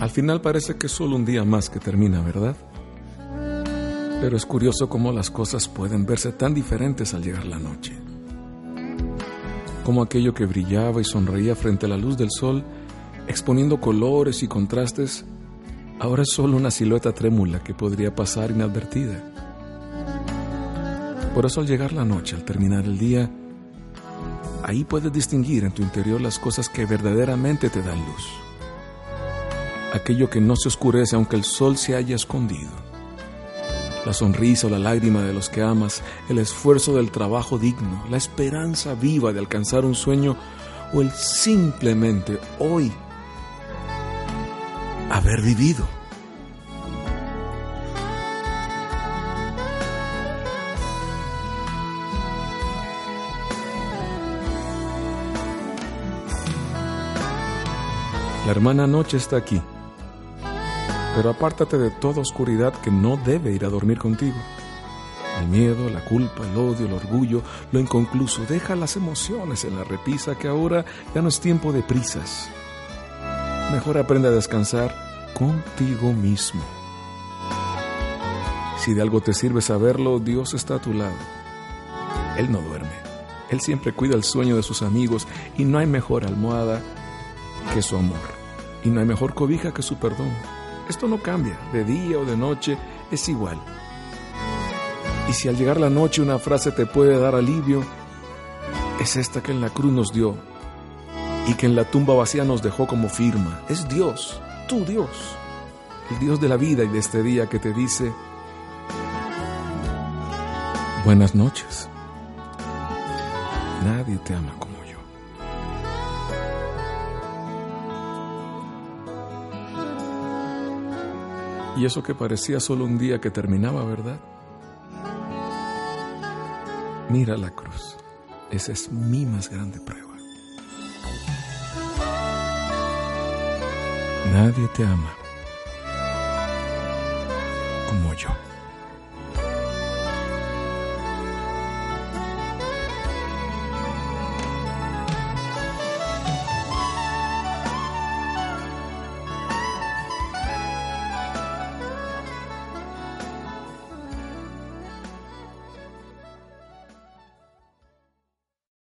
Al final parece que es solo un día más que termina, ¿verdad? Pero es curioso cómo las cosas pueden verse tan diferentes al llegar la noche. Como aquello que brillaba y sonreía frente a la luz del sol, exponiendo colores y contrastes, ahora es solo una silueta trémula que podría pasar inadvertida. Por eso al llegar la noche, al terminar el día, ahí puedes distinguir en tu interior las cosas que verdaderamente te dan luz. Aquello que no se oscurece aunque el sol se haya escondido la sonrisa o la lágrima de los que amas, el esfuerzo del trabajo digno, la esperanza viva de alcanzar un sueño o el simplemente hoy haber vivido. La hermana noche está aquí pero apártate de toda oscuridad que no debe ir a dormir contigo. El miedo, la culpa, el odio, el orgullo, lo inconcluso, deja las emociones en la repisa que ahora ya no es tiempo de prisas. Mejor aprende a descansar contigo mismo. Si de algo te sirve saberlo, Dios está a tu lado. Él no duerme. Él siempre cuida el sueño de sus amigos y no hay mejor almohada que su amor. Y no hay mejor cobija que su perdón. Esto no cambia, de día o de noche, es igual. Y si al llegar la noche una frase te puede dar alivio, es esta que en la cruz nos dio y que en la tumba vacía nos dejó como firma. Es Dios, tu Dios, el Dios de la vida y de este día que te dice, buenas noches. Nadie te ama Y eso que parecía solo un día que terminaba, ¿verdad? Mira la cruz. Esa es mi más grande prueba. Nadie te ama como yo.